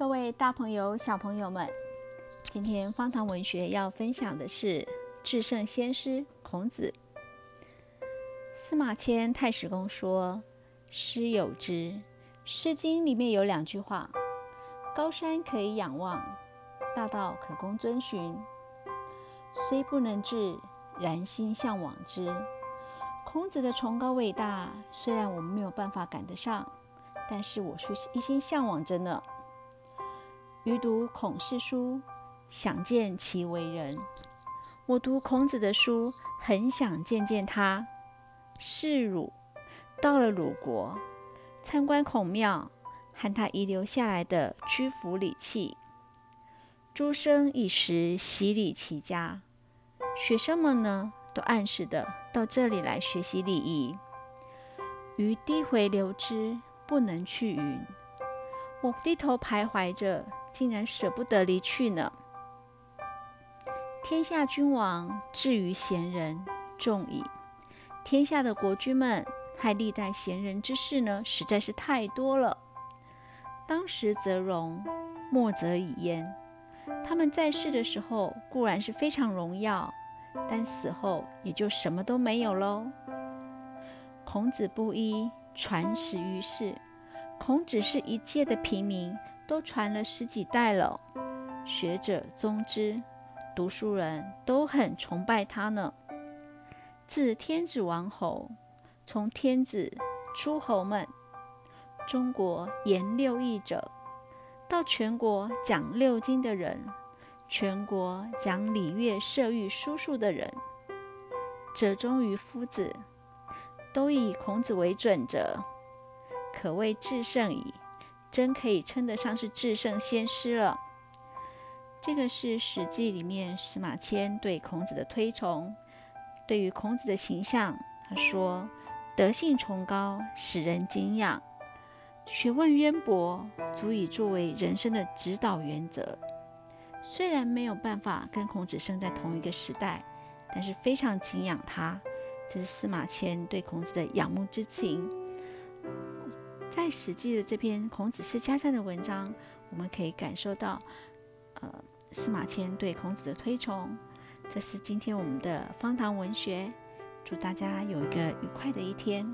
各位大朋友、小朋友们，今天方糖文学要分享的是至圣先师孔子。司马迁太史公说：“诗有之，《诗经》里面有两句话：高山可以仰望，大道可供遵循。虽不能至，然心向往之。”孔子的崇高伟大，虽然我们没有办法赶得上，但是我是一心向往着呢。余读孔氏书，想见其为人。我读孔子的书，很想见见他。是鲁，到了鲁国，参观孔庙，和他遗留下来的居服礼器。诸生以时习礼齐家，学生们呢？都暗示的到这里来学习礼仪。余低回留之，不能去云。我低头徘徊着，竟然舍不得离去呢。天下君王至于贤人众矣。天下的国君们害历代贤人之事呢，实在是太多了。当时则荣，末则已焉。他们在世的时候固然是非常荣耀。但死后也就什么都没有喽。孔子不衣传始于世，孔子是一介的平民，都传了十几代了。学者宗之，读书人都很崇拜他呢。自天子王侯，从天子、诸侯们，中国言六艺者，到全国讲六经的人。全国讲礼乐射御书数的人，者中于夫子，都以孔子为准者，可谓至圣矣。真可以称得上是至圣先师了。这个是《史记》里面司马迁对孔子的推崇。对于孔子的形象，他说：德性崇高，使人敬仰；学问渊博，足以作为人生的指导原则。虽然没有办法跟孔子生在同一个时代，但是非常敬仰他。这是司马迁对孔子的仰慕之情。在《史记》的这篇《孔子世家上》的文章，我们可以感受到，呃，司马迁对孔子的推崇。这是今天我们的方唐文学。祝大家有一个愉快的一天。